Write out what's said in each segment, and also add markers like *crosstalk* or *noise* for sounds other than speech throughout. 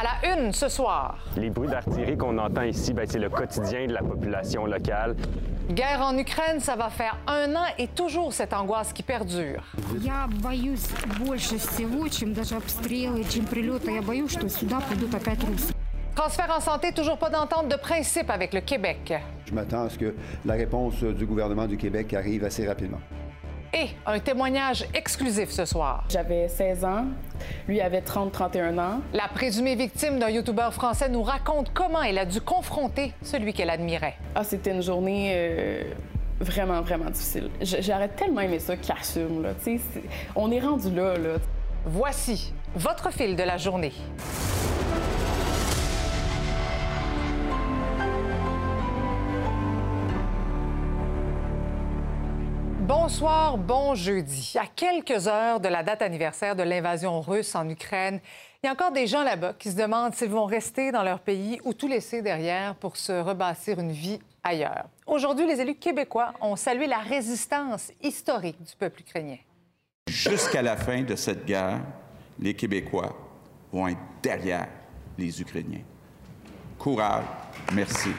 À la une ce soir. Les bruits d'artillerie qu'on entend ici, ben, c'est le quotidien de la population locale. Guerre en Ukraine, ça va faire un an et toujours cette angoisse qui perdure. Я боюсь больше всего, чем даже обстрелы, чем прилеты. Я боюсь, что сюда придут опять русские. Transfert en santé, toujours pas d'entente de principe avec le Québec. Je m'attends à ce que la réponse du gouvernement du Québec arrive assez rapidement. Et un témoignage exclusif ce soir. J'avais 16 ans, lui avait 30-31 ans. La présumée victime d'un youtubeur français nous raconte comment elle a dû confronter celui qu'elle admirait. Ah, c'était une journée euh, vraiment, vraiment difficile. J'aurais tellement aimé ça qu'il assume, là. On est rendu là, là. Voici votre fil de la journée. Bonsoir, bon jeudi. À quelques heures de la date anniversaire de l'invasion russe en Ukraine, il y a encore des gens là-bas qui se demandent s'ils vont rester dans leur pays ou tout laisser derrière pour se rebâtir une vie ailleurs. Aujourd'hui, les élus québécois ont salué la résistance historique du peuple ukrainien. Jusqu'à la fin de cette guerre, les Québécois vont être derrière les Ukrainiens. Courage, merci.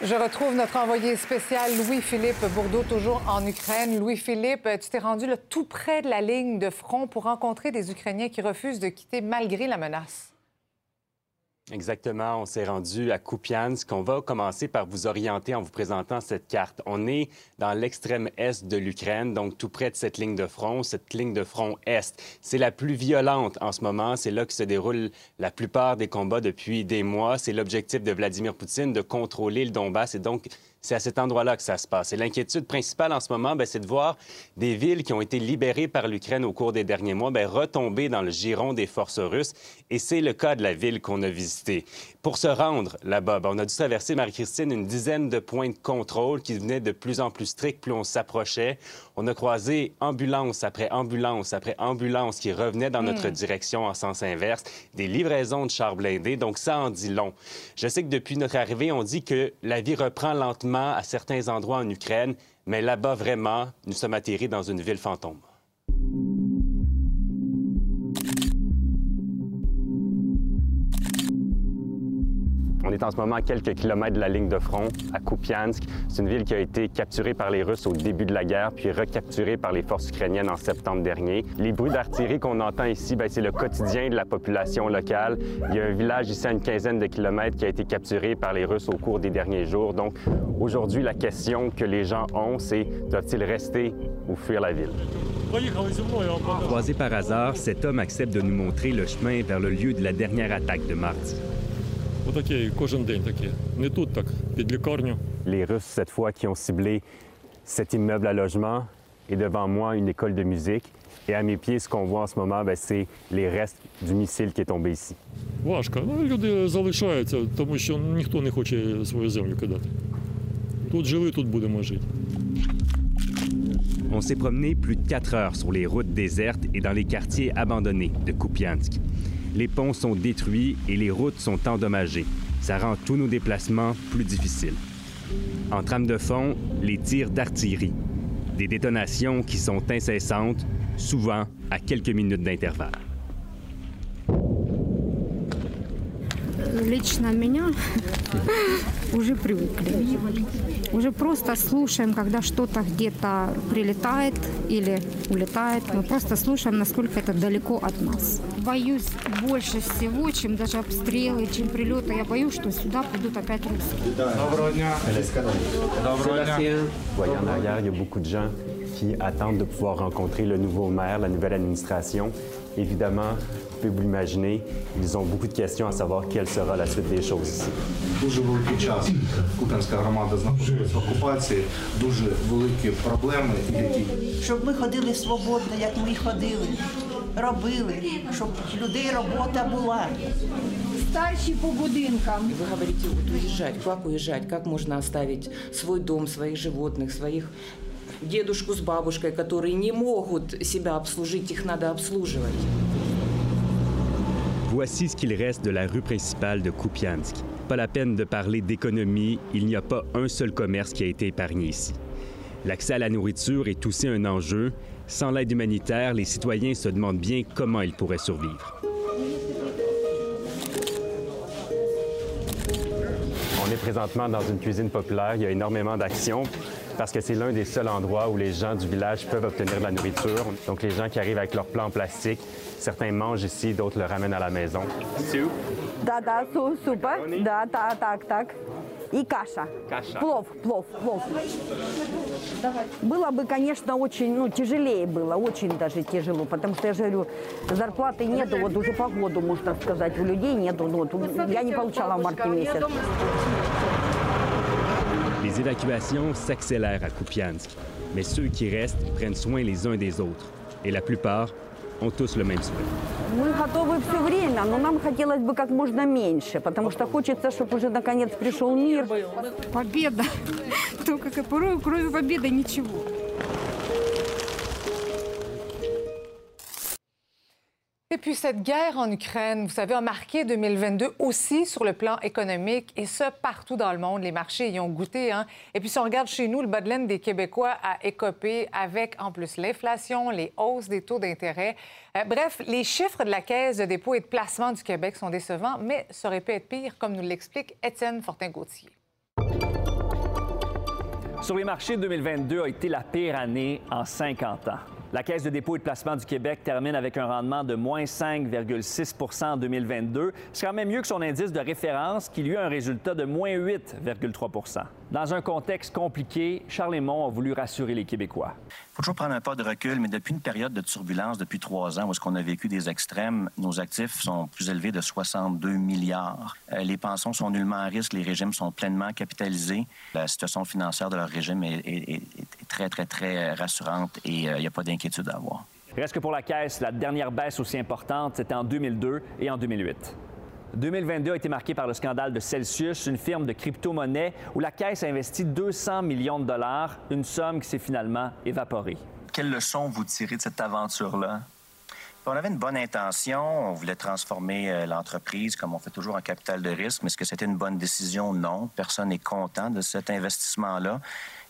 Je retrouve notre envoyé spécial Louis-Philippe Bourdeau, toujours en Ukraine. Louis-Philippe, tu t'es rendu tout près de la ligne de front pour rencontrer des Ukrainiens qui refusent de quitter malgré la menace. Exactement, on s'est rendu à Kupiansk. On va commencer par vous orienter en vous présentant cette carte. On est dans l'extrême est de l'Ukraine, donc tout près de cette ligne de front, cette ligne de front est. C'est la plus violente en ce moment. C'est là que se déroulent la plupart des combats depuis des mois. C'est l'objectif de Vladimir Poutine de contrôler le Donbass et donc c'est à cet endroit-là que ça se passe. Et l'inquiétude principale en ce moment, ben, c'est de voir des villes qui ont été libérées par l'Ukraine au cours des derniers mois ben, retomber dans le giron des forces russes. Et c'est le cas de la ville qu'on a visitée. Pour se rendre là-bas, ben, on a dû traverser, Marie-Christine, une dizaine de points de contrôle qui devenaient de plus en plus stricts plus on s'approchait. On a croisé ambulance après ambulance après ambulance qui revenaient dans notre direction en sens inverse, des livraisons de chars blindés, donc ça en dit long. Je sais que depuis notre arrivée, on dit que la vie reprend lentement à certains endroits en Ukraine, mais là-bas, vraiment, nous sommes atterris dans une ville fantôme. On est en ce moment à quelques kilomètres de la ligne de front, à Kupiansk. C'est une ville qui a été capturée par les Russes au début de la guerre, puis recapturée par les forces ukrainiennes en septembre dernier. Les bruits d'artillerie qu'on entend ici, ben, c'est le quotidien de la population locale. Il y a un village ici à une quinzaine de kilomètres qui a été capturé par les Russes au cours des derniers jours. Donc aujourd'hui, la question que les gens ont, c'est doivent-ils rester ou fuir la ville? Croisé par hasard, cet homme accepte de nous montrer le chemin vers le lieu de la dernière attaque de mardi. Отаке кожен день таке. Не тут так, під лікарню. Les Russes, cette fois, qui ont ciblé cet immeuble à logement et devant moi, une école de musique. Et à mes pieds, ce qu'on voit en ce moment, ben, c'est les restes du missile qui est tombé ici. Важко. Ну, люди залишаються, тому що ніхто не хоче свою землю кидати. Тут жили, тут будемо жити. On s'est promené plus de quatre heures sur les routes désertes et dans les quartiers abandonnés de Kupiansk. Les ponts sont détruits et les routes sont endommagées. Ça rend tous nos déplacements plus difficiles. En trame de fond, les tirs d'artillerie. Des détonations qui sont incessantes, souvent à quelques minutes d'intervalle. Лично меня уже привыкли. Уже просто слушаем, когда что-то где-то прилетает или улетает. Мы просто слушаем, насколько это далеко от нас. Боюсь больше всего, чем даже обстрелы, чем прилеты. Я боюсь, что сюда придут опять русские. Il y a beaucoup de gens qui attendent de pouvoir rencontrer le nouveau maire, la nouvelle administration. Évidemment, vous pouvez vous l'imaginer, ils ont beaucoup de questions à savoir quelle sera la suite des choses ici. Дуже великий час Куп'янська громада знаходилась в окупації, дуже великі проблеми, які щоб ми ходили свободно, як ми ходили, робили, щоб людей робота була. Старші по будинкам. Вы говорите, вот уезжать, как уезжать, как можно оставить свой дом, своих животных, своих дедушку с бабушкой, которые не могут себя обслужить, их надо обслуживать. Voici ce qu'il reste de la rue principale de Kupiansk. Pas la peine de parler d'économie, il n'y a pas un seul commerce qui a été épargné ici. L'accès à la nourriture est aussi un enjeu. Sans l'aide humanitaire, les citoyens se demandent bien comment ils pourraient survivre. On est présentement dans une cuisine populaire. Il y a énormément d'actions parce que c'est l'un des seuls endroits où les gens du village peuvent obtenir de la nourriture. Donc, les gens qui arrivent avec leur plat en plastique, certains mangent ici, d'autres le ramènent à la maison. Да, да, су, супа. Да, та, так, так. И каша. Каша. Плов, плов, плов. Было бы, конечно, очень, ну, тяжелее было, очень даже тяжело, потому что, я же говорю, зарплаты нету, вот уже по году, можно сказать, у людей нету, ну, вот, я не получала в марте месяц. Les évacuations s'accélèrent à Kupiansk, mais ceux qui restent prennent soin les uns des autres. Et la plupart ont tous le même souhait. Мы готовы все время, но нам хотелось бы как можно меньше, потому что хочется, чтобы уже наконец пришел мир. Победа. Только как порой, кроме победы ничего. *laughs* Et puis cette guerre en Ukraine, vous savez, a marqué 2022 aussi sur le plan économique, et ce, partout dans le monde. Les marchés y ont goûté. Hein? Et puis si on regarde chez nous, le bas de des Québécois a écopé avec, en plus, l'inflation, les hausses des taux d'intérêt. Euh, bref, les chiffres de la Caisse de dépôt et de placement du Québec sont décevants, mais ça aurait pu être pire, comme nous l'explique Étienne Fortin-Gauthier. Sur les marchés, 2022 a été la pire année en 50 ans. La Caisse de dépôt et de placement du Québec termine avec un rendement de moins 5,6% en 2022. C'est quand même mieux que son indice de référence qui lui a un résultat de moins 8,3 Dans un contexte compliqué, Charles Lemont a voulu rassurer les Québécois. Il faut toujours prendre un pas de recul, mais depuis une période de turbulence, depuis trois ans, où est-ce qu'on a vécu des extrêmes, nos actifs sont plus élevés de 62 milliards. Euh, les pensions sont nullement à risque, les régimes sont pleinement capitalisés. La situation financière de leur régime est, est- est- est très, très, très rassurante et euh, il n'y a pas d'inquiétude à avoir. Reste que pour la Caisse, la dernière baisse aussi importante, c'était en 2002 et en 2008. 2022 a été marqué par le scandale de Celsius, une firme de crypto-monnaie où la Caisse a investi 200 millions de dollars, une somme qui s'est finalement évaporée. Quelle leçon vous tirez de cette aventure-là? On avait une bonne intention, on voulait transformer euh, l'entreprise comme on fait toujours en capital de risque, mais est-ce que c'était une bonne décision? Non. Personne n'est content de cet investissement-là.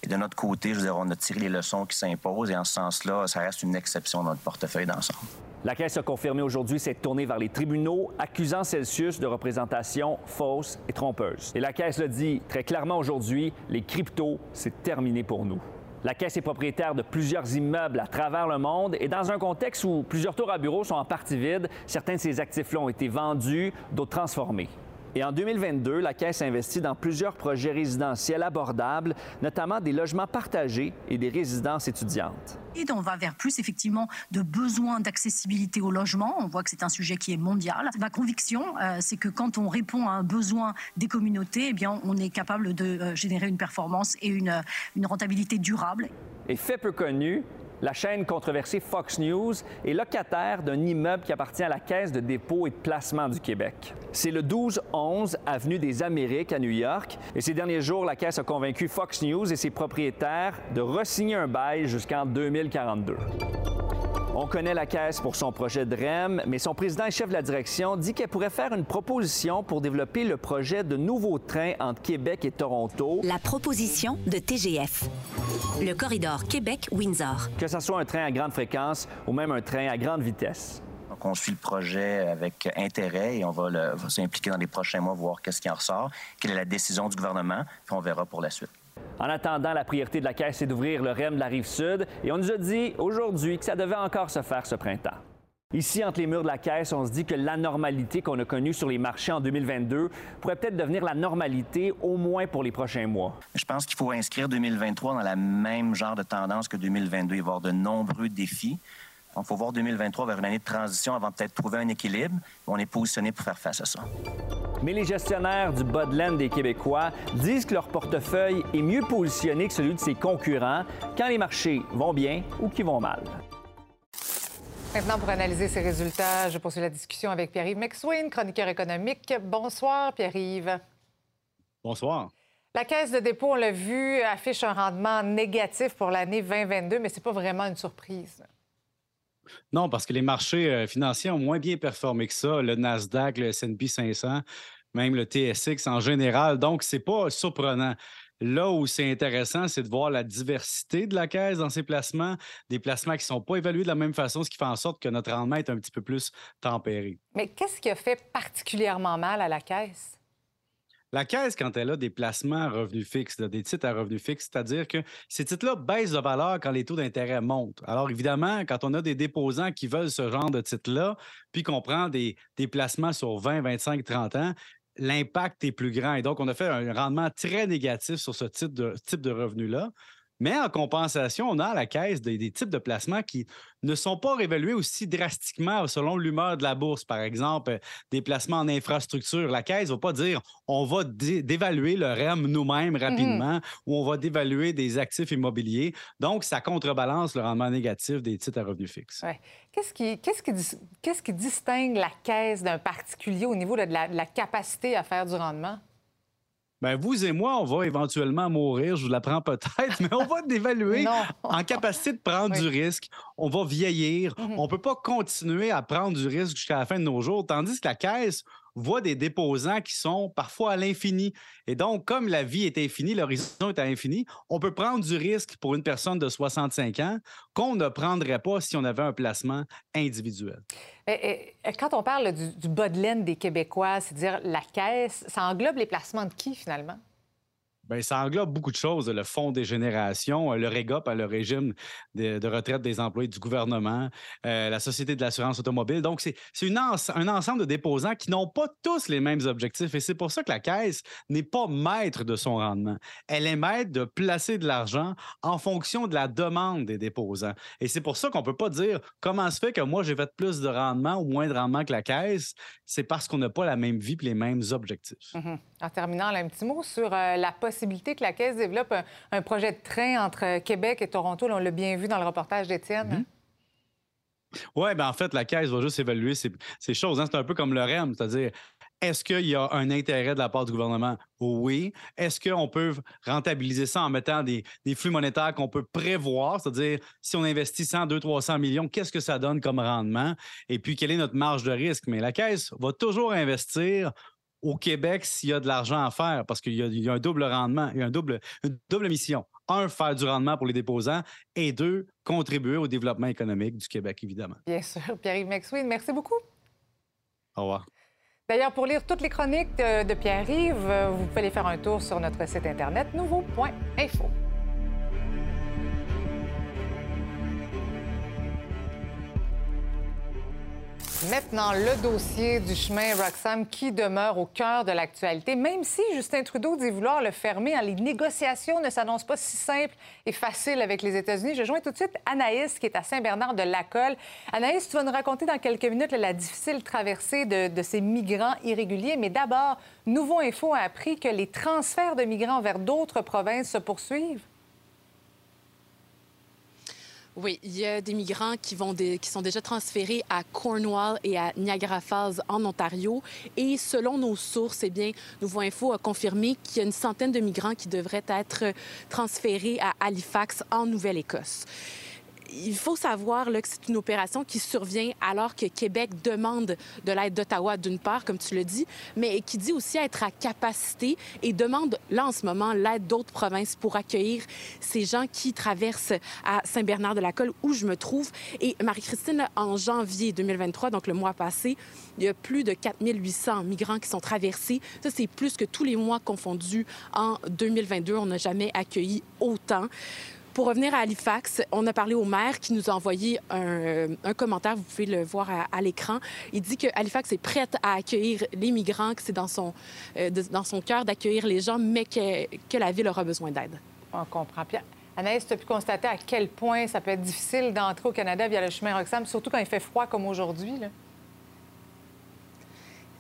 Et de notre côté, je veux dire, on a tiré les leçons qui s'imposent et en ce sens-là, ça reste une exception dans notre portefeuille d'ensemble. La Caisse a confirmé aujourd'hui s'être tournée vers les tribunaux, accusant Celsius de représentation fausse et trompeuse. Et la Caisse le dit très clairement aujourd'hui, les cryptos, c'est terminé pour nous. La Caisse est propriétaire de plusieurs immeubles à travers le monde et dans un contexte où plusieurs tours à bureaux sont en partie vides, certains de ces actifs-là ont été vendus, d'autres transformés. Et en 2022, la Caisse a investi dans plusieurs projets résidentiels abordables, notamment des logements partagés et des résidences étudiantes. Et on va vers plus effectivement de besoins d'accessibilité au logement. On voit que c'est un sujet qui est mondial. Ma conviction, euh, c'est que quand on répond à un besoin des communautés, eh bien, on est capable de euh, générer une performance et une, euh, une rentabilité durable. Et fait peu connu, la chaîne controversée Fox News est locataire d'un immeuble qui appartient à la Caisse de dépôt et de placement du Québec. C'est le 1211 avenue des Amériques à New York. Et ces derniers jours, la Caisse a convaincu Fox News et ses propriétaires de resigner un bail jusqu'en 2042. On connaît la Caisse pour son projet de REM, mais son président et chef de la direction dit qu'elle pourrait faire une proposition pour développer le projet de nouveaux trains entre Québec et Toronto. La proposition de TGF. Le corridor Québec-Windsor. Que ce soit un train à grande fréquence ou même un train à grande vitesse. Donc, on suit le projet avec intérêt et on va, le- va s'impliquer dans les prochains mois, voir qu'est-ce qui en ressort, quelle est la décision du gouvernement, puis on verra pour la suite. En attendant, la priorité de la Caisse, c'est d'ouvrir le REM de la rive sud. Et on nous a dit aujourd'hui que ça devait encore se faire ce printemps. Ici, entre les murs de la Caisse, on se dit que l'anormalité qu'on a connue sur les marchés en 2022 pourrait peut-être devenir la normalité, au moins pour les prochains mois. Je pense qu'il faut inscrire 2023 dans la même genre de tendance que 2022. Il va y avoir de nombreux défis. Donc, il faut voir 2023 vers une année de transition avant peut-être trouver un équilibre. On est positionné pour faire face à ça. Mais les gestionnaires du bas de laine des Québécois disent que leur portefeuille est mieux positionné que celui de ses concurrents quand les marchés vont bien ou qu'ils vont mal. Maintenant, pour analyser ces résultats, je poursuis la discussion avec Pierre-Yves McSween, chroniqueur économique. Bonsoir, Pierre-Yves. Bonsoir. La Caisse de dépôt, on l'a vu, affiche un rendement négatif pour l'année 2022, mais ce n'est pas vraiment une surprise. Non, parce que les marchés euh, financiers ont moins bien performé que ça. Le Nasdaq, le S&P 500, même le TSX en général. Donc, ce n'est pas surprenant. Là où c'est intéressant, c'est de voir la diversité de la caisse dans ses placements, des placements qui ne sont pas évalués de la même façon, ce qui fait en sorte que notre rendement est un petit peu plus tempéré. Mais qu'est-ce qui a fait particulièrement mal à la caisse? La caisse, quand elle a des placements à revenus fixes, des titres à revenus fixes, c'est-à-dire que ces titres-là baissent de valeur quand les taux d'intérêt montent. Alors, évidemment, quand on a des déposants qui veulent ce genre de titres-là, puis qu'on prend des, des placements sur 20, 25, 30 ans, l'impact est plus grand. Et donc, on a fait un rendement très négatif sur ce type de, type de revenu-là. Mais en compensation, on a à la caisse des, types de placements qui ne sont pas réévalués aussi drastiquement selon l'humeur de la bourse. Par exemple, des placements en infrastructure. La caisse ne va pas dire on va dévaluer le REM nous-mêmes mmh rapidement ou on va dévaluer des actifs immobiliers. Donc, ça contrebalance le rendement négatif des titres à revenus fixes. Qu'est-ce qui, qu'est-ce qui, distingue la caisse d'un particulier au niveau de la capacité à faire du rendement? Ben vous et moi, on va éventuellement mourir, je vous l'apprends peut-être, *laughs* mais on va dévaluer en capacité de prendre du risque. On va vieillir. Mm-hmm. On ne peut pas continuer à prendre du risque jusqu'à la fin de nos jours, tandis que la caisse, voit des déposants qui sont parfois à l'infini. Et donc, comme la vie est infinie, l'horizon est à l'infini, on peut prendre du risque pour une personne de 65 ans qu'on ne prendrait pas si on avait un placement individuel. Quand on parle du, du bas de laine des Québécois, c'est-à-dire la caisse, ça englobe les placements de qui finalement? Bien, ça englobe beaucoup de choses. Le Fonds des générations, euh, le REGOP, le régime de, retraite des employés du gouvernement, euh, la Société de l'assurance automobile. Donc, c'est un ensemble de déposants qui n'ont pas tous les mêmes objectifs. Et c'est pour ça que la Caisse n'est pas maître de son rendement. Elle est maître de placer de l'argent en fonction de la demande des déposants. Et c'est pour ça qu'on ne peut pas dire comment se fait que moi, j'ai fait plus de rendement ou moins de rendement que la Caisse. C'est parce qu'on n'a pas la même vie et les mêmes objectifs. Mm-hmm. En terminant, un petit mot sur euh, la possibilité que la Caisse développe un, projet de train entre Québec et Toronto. on l'a bien vu dans le reportage d'Étienne. Mhm. Oui, bien en fait, la Caisse va juste évaluer ces, choses. Hein. C'est un peu comme le REM, c'est-à-dire est-ce qu'il y a un intérêt de la part du gouvernement? Oui. Est-ce qu'on peut rentabiliser ça en mettant des, flux monétaires qu'on peut prévoir? C'est-à-dire, si on investit 100, 200, 300 millions, qu'est-ce que ça donne comme rendement? Et puis, quelle est notre marge de risque? Mais la Caisse va toujours investir au Québec s'il y a de l'argent à faire, parce qu'il y, a un double rendement, il y a un double, une double mission. Un, faire du rendement pour les déposants et deux, contribuer au développement économique du Québec, évidemment. Bien sûr. Pierre-Yves McSween, merci beaucoup. Au revoir. D'ailleurs, pour lire toutes les chroniques de, de Pierre-Yves, euh, vous pouvez aller faire un tour sur notre site Internet nouveau.info. Maintenant, le dossier du chemin Roxham qui demeure au cœur de l'actualité, même si Justin Trudeau dit vouloir le fermer. Hein, les négociations ne s'annoncent pas si simples et faciles avec les États-Unis. Je joins tout de suite Anaïs, qui est à Saint-Bernard-de-Lacolle. Anaïs, tu vas nous raconter dans quelques minutes la difficile traversée de, de ces migrants irréguliers. Mais d'abord, Nouveau Info a appris que les transferts de migrants vers d'autres provinces se poursuivent. Oui, il y a des migrants qui, sont déjà transférés à Cornwall et à Niagara Falls en Ontario. Et selon nos sources, eh bien, Nouveau Info a confirmé qu'il y a une centaine de migrants qui devraient être transférés à Halifax en Nouvelle-Écosse il faut savoir là, que c'est une opération qui survient alors que Québec demande de l'aide d'Ottawa, d'une part, comme tu le dis, mais qui dit aussi être à capacité et demande, là, en ce moment, l'aide d'autres provinces pour accueillir ces gens qui traversent à Saint-Bernard-de-la-Colle, où je me trouve. Et Marie-Christine, en janvier 2023, donc le mois passé, il y a plus de 4800 migrants qui sont traversés. Ça, c'est plus que tous les mois confondus en 2022. On n'a jamais accueilli autant. Pour revenir à Halifax, on a parlé au maire qui nous a envoyé un, commentaire, vous pouvez le voir à, l'écran. Il dit que Halifax est prête à accueillir les migrants, que c'est dans son, euh, dans son cœur d'accueillir les gens, mais que, que la ville aura besoin d'aide. On comprend. bien. Anaïs, tu as pu constater à quel point ça peut être difficile d'entrer au Canada via le chemin Roxham, surtout quand il fait froid comme aujourd'hui?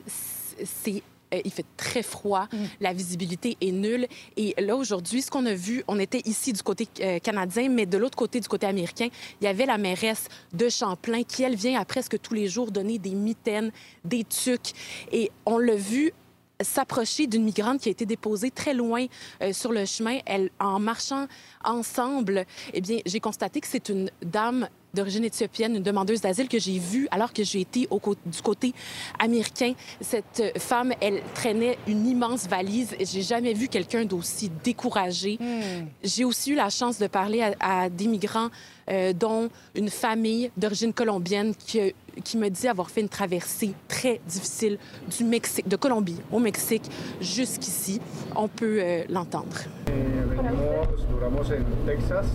C'est euh, il fait très froid, mm. la visibilité est nulle. Et là, aujourd'hui, ce qu'on a vu, on était ici du côté euh, canadien, mais de l'autre côté, du côté américain, il y avait la mairesse de Champlain qui, elle, vient à presque tous les jours donner des mitaines, des tucs. Et on l'a vu s'approcher d'une migrante qui a été déposée très loin euh, sur le chemin. Elle, en marchant ensemble, eh bien, j'ai constaté que c'est une dame d'origine éthiopienne, une demandeuse d'asile que j'ai vue alors que j'ai été au, du côté américain. Cette femme, elle traînait une immense valise. J'ai jamais vu quelqu'un d'aussi découragé. Hmm. J'ai aussi eu la chance de parler à, des migrants, euh, dont une famille d'origine colombienne qui, qui me dit avoir fait une traversée très difficile du Mexique, de Colombie au Mexique jusqu'ici. On peut euh, l'entendre. Texas,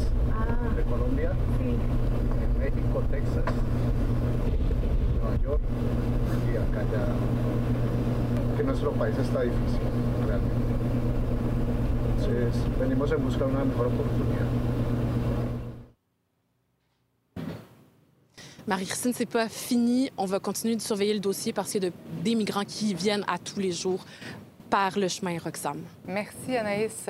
México, Texas, Nueva York y acá ya, que nuestro país está difícil, realmente. Entonces, venimos en busca de una mejor oportunidad. Marie-Christine, c'est pas fini. On va continuer de surveiller le dossier parce qu'il y a de, des migrants qui viennent à tous les jours par le chemin Roxham. Merci, Anaïs.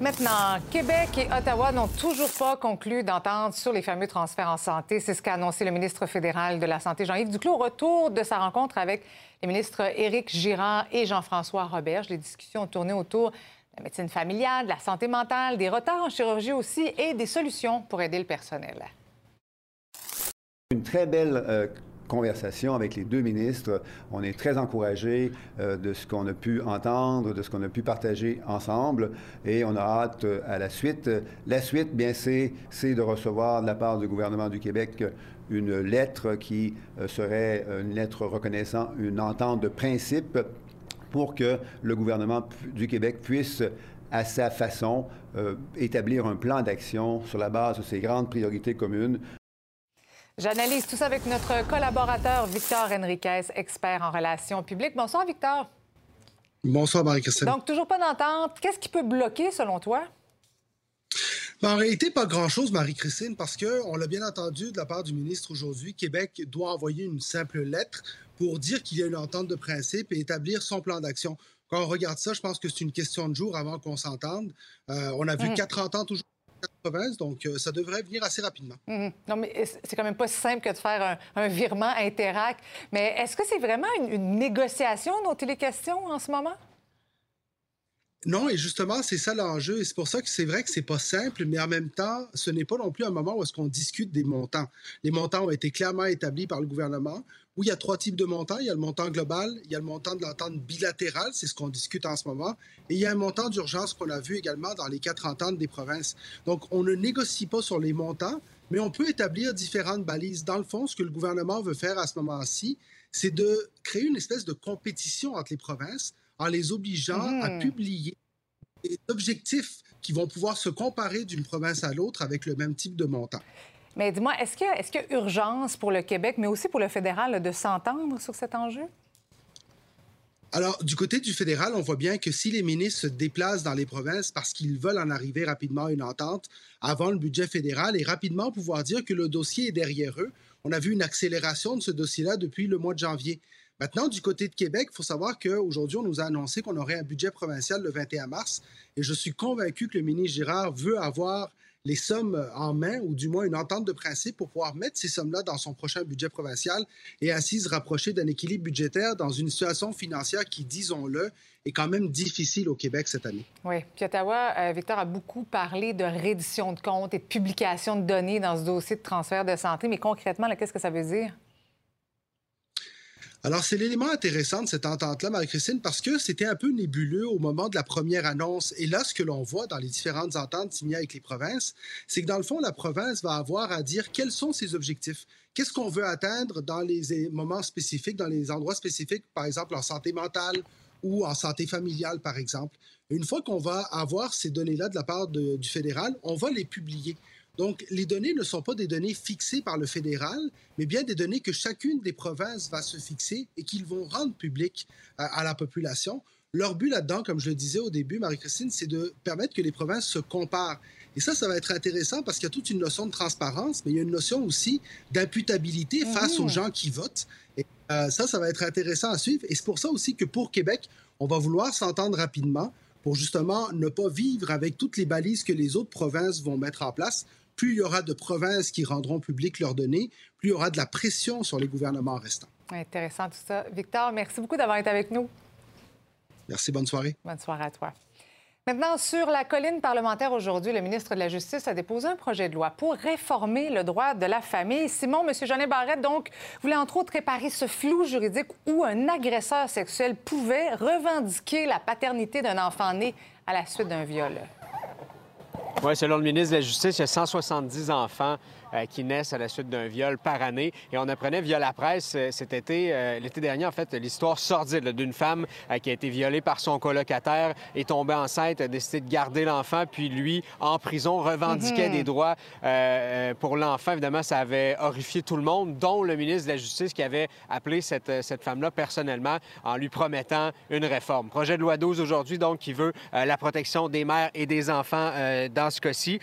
Maintenant, Québec et Ottawa n'ont toujours pas conclu d'entente sur les fameux transferts en santé. C'est ce qu'a annoncé le ministre fédéral de la Santé, Jean-Yves Duclos, au retour de sa rencontre avec les ministres Éric Girard et Jean-François Roberge. Les discussions ont tourné autour de la médecine familiale, de la santé mentale, des retards en chirurgie aussi et des solutions pour aider le personnel. Une très belle euh, conversation avec les deux ministres. On est très encouragés euh, de ce qu'on a pu entendre, de ce qu'on a pu partager ensemble et on a hâte euh, à la suite. La suite, bien, c'est de recevoir de la part du gouvernement du Québec une lettre qui serait une lettre reconnaissant une entente de principe pour que le gouvernement du Québec puisse à sa façon, établir un plan d'action sur la base de ces grandes priorités communes J'analyse tout ça avec notre collaborateur Victor Henriquez, expert en relations publiques. Bonsoir, Victor. Bonsoir, Marie-Christine. Donc, toujours pas d'entente. Qu'est-ce qui peut bloquer, selon toi? Ben, en réalité, pas grand-chose, Marie-Christine, parce que on l'a bien entendu de la part du ministre aujourd'hui, Québec doit envoyer une simple lettre pour dire qu'il y a une entente de principe et établir son plan d'action. Quand on regarde ça, je pense que c'est une question de jour avant qu'on s'entende. Euh, on a vu mmh. quatre ententes aujourd'hui donc euh, ça devrait venir assez rapidement. Mhm. Non, mais c'est quand même pas si simple que de faire un, virement Interac. Mais est-ce que c'est vraiment une, négociation dont il est question en ce moment? Non, et justement, c'est ça l'enjeu. Et c'est pour ça que c'est vrai que c'est pas simple, mais en même temps, ce n'est pas non plus un moment où est-ce qu'on discute des montants. Les montants ont été clairement établis par le gouvernement. Où il y a trois types de montants. Il y a le montant global, il y a le montant de l'entente bilatérale, c'est ce qu'on discute en ce moment, et il y a un montant d'urgence qu'on a vu également dans les quatre ententes des provinces. Donc, on ne négocie pas sur les montants, mais on peut établir différentes balises. Dans le fond, ce que le gouvernement veut faire à ce moment-ci, c'est de créer une espèce de compétition entre les provinces en les obligeant à mmh. publier des objectifs qui vont pouvoir se comparer d'une province à l'autre avec le même type de montant. Mais dis-moi, est-ce qu'il y, a urgence pour le Québec, mais aussi pour le fédéral, de s'entendre sur cet enjeu? Alors, du côté du fédéral, on voit bien que si les ministres se déplacent dans les provinces parce qu'ils veulent en arriver rapidement à une entente avant le budget fédéral et rapidement pouvoir dire que le dossier est derrière eux, on a vu une accélération de ce dossier-là depuis le mois de janvier. Maintenant, du côté de Québec, il faut savoir qu'aujourd'hui, on nous a annoncé qu'on aurait un budget provincial le 21 mars et je suis convaincu que le ministre Girard veut avoir les sommes en main ou du moins une entente de principe pour pouvoir mettre ces sommes-là dans son prochain budget provincial et ainsi se rapprocher d'un équilibre budgétaire dans une situation financière qui, disons-le, est quand même difficile au Québec cette année. Oui. Puis Ottawa, euh, Victor a beaucoup parlé de reddition de comptes et de publication de données dans ce dossier de transfert de santé. Mais concrètement, qu'est-ce que ça veut dire? Alors, c'est l'élément intéressant de cette entente-là, Marie-Christine, parce que c'était un peu nébuleux au moment de la première annonce. Et là, ce que l'on voit dans les différentes ententes signées avec les provinces, c'est que dans le fond, la province va avoir à dire quels sont ses objectifs. Qu'est-ce qu'on veut atteindre dans les moments spécifiques, dans les endroits spécifiques, par exemple en santé mentale ou en santé familiale, par exemple. Une fois qu'on va avoir ces données-là de la part du fédéral, on va les publier. Donc, les données ne sont pas des données fixées par le fédéral, mais bien des données que chacune des provinces va se fixer et qu'ils vont rendre publiques à, la population. Leur but là-dedans, comme je le disais au début, Marie-Christine, c'est de permettre que les provinces se comparent. Et ça, ça va être intéressant parce qu'il y a toute une notion de transparence, mais il y a une notion aussi d'imputabilité face aux gens qui votent. Et euh, ça, ça va être intéressant à suivre. Et c'est pour ça aussi que pour Québec, on va vouloir s'entendre rapidement pour justement ne pas vivre avec toutes les balises que les autres provinces vont mettre en place plus il y aura de provinces qui rendront publiques leurs données, plus il y aura de la pression sur les gouvernements restants. Intéressant tout ça. Victor, merci beaucoup d'avoir été avec nous. Merci, bonne soirée. Bonne soirée à toi. Maintenant, sur la colline parlementaire aujourd'hui, le ministre de la Justice a déposé un projet de loi pour réformer le droit de la famille. Simon, M. Jeannet Barrette, donc, voulait entre autres réparer ce flou juridique où un agresseur sexuel pouvait revendiquer la paternité d'un enfant né à la suite d'un viol. Oui, selon le ministre de la Justice, il y a 170 enfants qui naissent à la suite d'un viol par année. Et on apprenait via la presse euh, cet été, euh, l'été dernier, en fait, l'histoire sordide d'une femme qui a été violée par son colocataire, est tombée enceinte, a décidé de garder l'enfant, puis lui, en prison, revendiquait Mhm. des droits pour l'enfant. Évidemment, ça avait horrifié tout le monde, dont le ministre de la Justice qui avait appelé cette, cette femme-là personnellement en lui promettant une réforme. Projet de loi 12 aujourd'hui, donc, qui veut la protection des mères et des enfants dans ce cas-ci.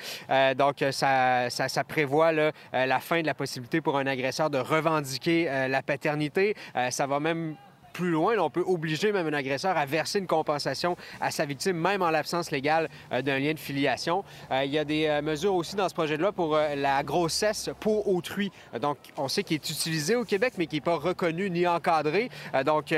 donc, ça, ça, ça prévoit euh, la fin de la possibilité pour un agresseur de revendiquer euh, la paternité. Euh, ça va même plus loin, on peut obliger même un agresseur à verser une compensation à sa victime, même en l'absence légale d'un lien de filiation. Il y a des mesures aussi dans ce projet de loi pour la grossesse pour autrui. Donc, on sait qu'il est utilisé au Québec, mais qui n'est pas reconnu ni encadré. Donc,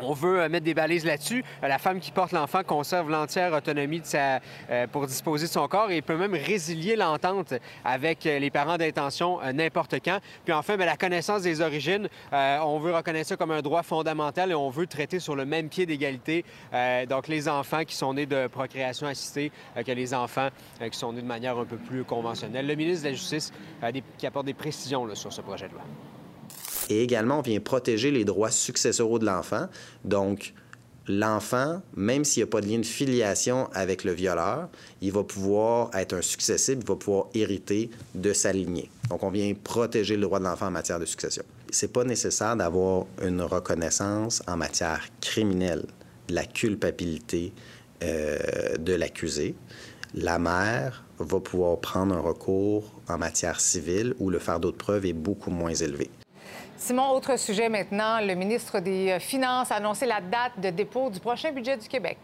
on veut euh, mettre des balises là-dessus. Euh, La femme qui porte l'enfant conserve l'entière autonomie de euh, pour disposer de son corps et peut même résilier l'entente avec les parents d'intention n'importe quand. Puis enfin, ben, la connaissance des origines, on veut reconnaître ça comme un droit fondamental et on veut traiter sur le même pied d'égalité donc les enfants qui sont nés de procréation assistée que les enfants qui sont nés de manière un peu plus conventionnelle. Le ministre de la Justice qui apporte des précisions sur ce projet de loi. Et également, on vient protéger les droits successoraux de l'enfant. Donc, l'enfant, même s'il n'y a pas de lien de filiation avec le violeur, il va pouvoir être un successible, il va pouvoir hériter de sa lignée. Donc, on vient protéger le droit de l'enfant en matière de succession. C'est pas nécessaire d'avoir une reconnaissance en matière criminelle de la culpabilité euh, de l'accusé. La mère va pouvoir prendre un recours en matière civile où le fardeau de preuve est beaucoup moins élevé. Simon, autre sujet maintenant. Le ministre des euh, Finances a annoncé la date de dépôt du prochain budget du Québec.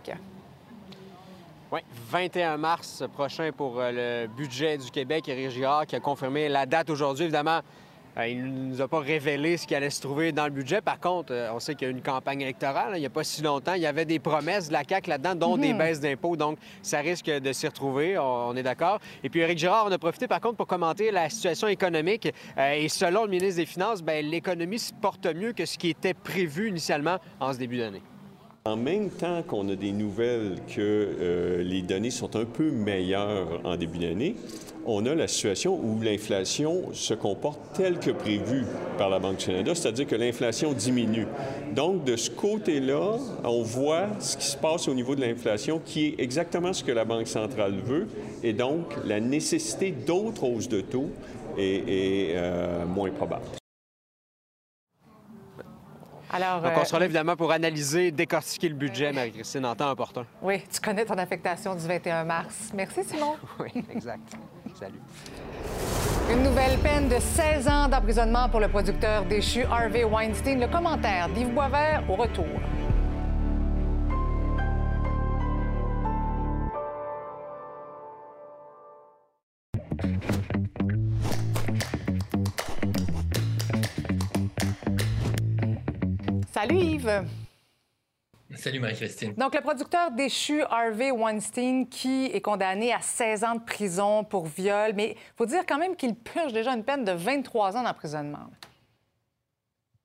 Oui, 21 mars prochain pour euh, le budget du Québec. Éric Girard qui a confirmé la date aujourd'hui. Évidemment, il ne nous a pas révélé ce qui allait se trouver dans le budget. Par contre, euh, on sait qu'il y a eu une campagne électorale. hein, il n'y a pas si longtemps. Il y avait des promesses de la CAQ là-dedans, dont des Mhm. baisses d'impôts. Donc, ça risque de s'y retrouver. On, on est d'accord. Et puis, Éric Girard en a profité, par contre, pour commenter la situation économique. Euh, et selon le ministre des Finances, ben, l'économie se porte mieux que ce qui était prévu initialement en ce début d'année. En même temps qu'on a des nouvelles que euh, les données sont un peu meilleures en début d'année, on a la situation où l'inflation se comporte tel que prévu par la Banque du Canada, c'est-à-dire que l'inflation diminue. Donc, de ce côté-là, on voit ce qui se passe au niveau de l'inflation, qui est exactement ce que la Banque centrale veut, et donc la nécessité d'autres hausses de taux est, est, euh, moins probable. Alors, Donc, on euh, sera là, évidemment, pour analyser, décortiquer le budget, Marie-Christine, en temps opportun. oui, tu connais ton affectation du 21 mars. Merci, Simon. *laughs* Oui, exact. Salut. Une nouvelle peine de 16 ans d'emprisonnement pour le producteur déchu Harvey Weinstein. Le commentaire d'Yves Boisvert au retour. Salut Yves. Salut Marie-Christine. Donc, le producteur déchu Harvey Weinstein, qui est condamné à 16 ans de prison pour viol, mais il faut dire quand même qu'il purge déjà une peine de 23 ans d'emprisonnement.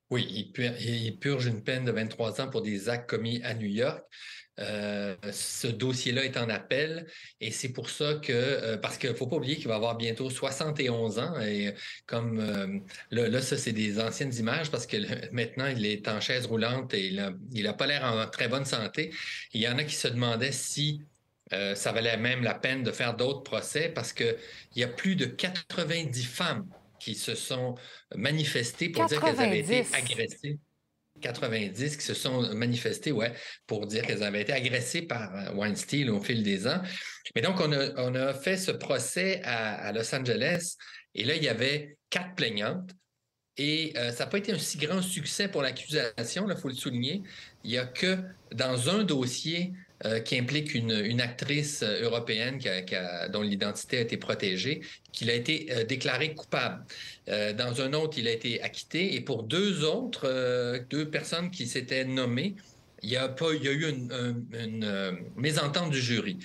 Oui, il pur- il purge une peine de 23 ans pour des actes commis à New York. Euh, ce dossier-là est en appel et c'est pour ça que, euh, parce qu'il ne faut pas oublier qu'il va avoir bientôt 71 ans et euh, comme euh, là, là, ça c'est des anciennes images parce que le- *laughs* maintenant il est en chaise roulante et il n'a il a pas l'air en très bonne santé. Il y en a qui se demandaient si ça valait même la peine de faire d'autres procès parce qu'il y a plus de 90 femmes qui se sont manifestées pour dire qu'elles avaient été 90. agressées. 90 qui se sont manifestées, ouais, pour dire qu'elles avaient été agressées par euh, Weinstein au fil des ans. Mais donc, on a, fait ce procès à, à Los Angeles et là, il y avait quatre plaignantes. Et euh, ça n'a pas été un si grand succès pour l'accusation, il faut le souligner. Il n'y a que dans un dossier euh, qui implique une, actrice euh, européenne dont l'identité a été protégée, qu'il a été euh, déclaré coupable. Dans un autre, il a été acquitté. Et pour deux autres, deux personnes qui s'étaient nommées, Il y a, pas, il y a eu une, une, mésentente du jury.